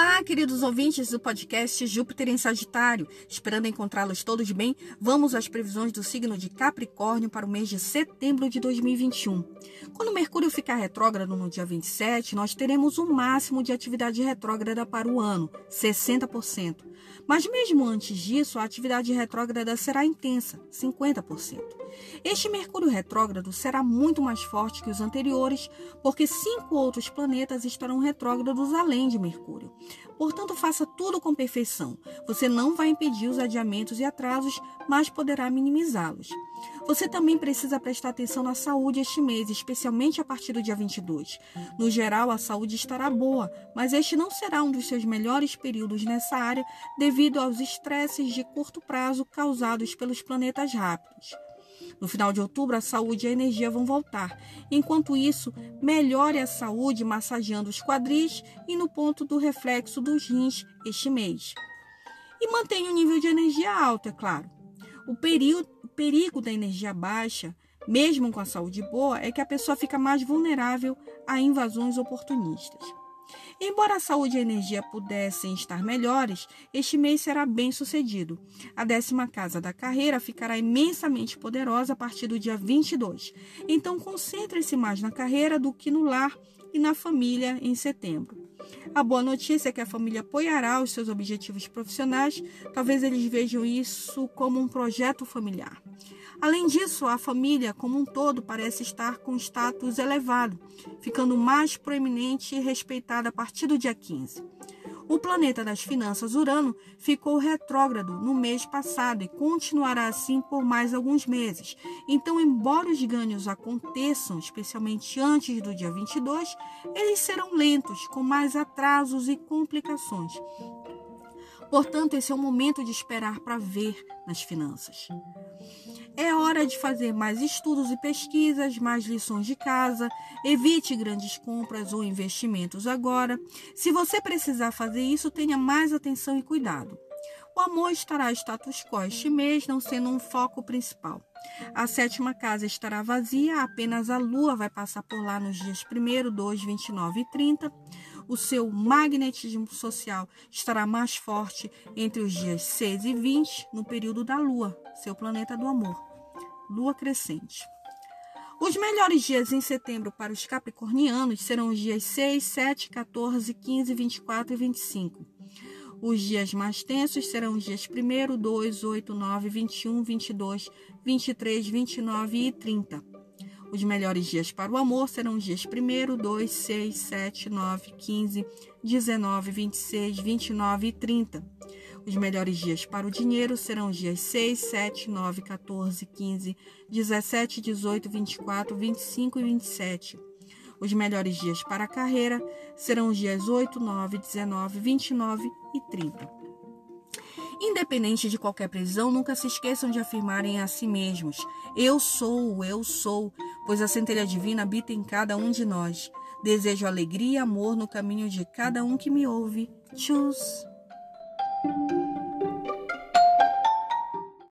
Olá, queridos ouvintes do podcast Júpiter em Sagitário. Esperando encontrá-los todos bem, vamos às previsões do signo de Capricórnio para o mês de setembro de 2021. Quando Mercúrio ficar retrógrado no dia 27, nós teremos o um máximo de atividade retrógrada para o ano, 60%. Mas mesmo antes disso, a atividade retrógrada será intensa, 50%. Este Mercúrio retrógrado será muito mais forte que os anteriores, porque cinco outros planetas estarão retrógrados além de Mercúrio. Portanto, faça tudo com perfeição. Você não vai impedir os adiamentos e atrasos, mas poderá minimizá-los. Você também precisa prestar atenção na saúde este mês, especialmente a partir do dia 22. No geral, a saúde estará boa, mas este não será um dos seus melhores períodos nessa área devido aos estresses de curto prazo causados pelos planetas rápidos. No final de outubro, a saúde e a energia vão voltar. Enquanto isso, melhore a saúde massageando os quadris e no ponto do reflexo dos rins este mês. E mantenha o nível de energia alto, é claro. O perigo, o perigo da energia baixa, mesmo com a saúde boa, é que a pessoa fica mais vulnerável a invasões oportunistas. Embora a saúde e a energia pudessem estar melhores, este mês será bem sucedido. A décima casa da carreira ficará imensamente poderosa a partir do dia 22. Então, concentre-se mais na carreira do que no lar e na família em setembro. A boa notícia é que a família apoiará os seus objetivos profissionais, talvez eles vejam isso como um projeto familiar. Além disso, a família como um todo parece estar com status elevado, ficando mais proeminente e respeitada a partir do dia 15. O planeta das finanças Urano ficou retrógrado no mês passado e continuará assim por mais alguns meses. Então, embora os ganhos aconteçam, especialmente antes do dia 22, eles serão lentos, com mais atrasos e complicações. Portanto, esse é o momento de esperar para ver nas finanças. É hora de fazer mais estudos e pesquisas, mais lições de casa. Evite grandes compras ou investimentos agora. Se você precisar fazer isso, tenha mais atenção e cuidado. O amor estará status quo este mês, não sendo um foco principal. A sétima casa estará vazia, apenas a lua vai passar por lá nos dias 1, 2, 29 e 30. O seu magnetismo social estará mais forte entre os dias 6 e 20, no período da lua, seu planeta do amor lua crescente. Os melhores dias em setembro para os capricornianos serão os dias 6, 7, 14, 15, 24 e 25. Os dias mais tensos serão os dias 1, 2, 8, 9, 21, 22, 23, 29 e 30. Os melhores dias para o amor serão os dias 1, 2, 6, 7, 9, 15, 19, 26, 29 e 30. Os melhores dias para o dinheiro serão os dias 6, 7, 9, 14, 15, 17, 18, 24, 25 e 27. Os melhores dias para a carreira serão os dias 8, 9, 19, 29 e 30. Independente de qualquer prisão, nunca se esqueçam de afirmarem a si mesmos: Eu sou, eu sou, pois a centelha divina habita em cada um de nós. Desejo alegria e amor no caminho de cada um que me ouve. Tchus! thank you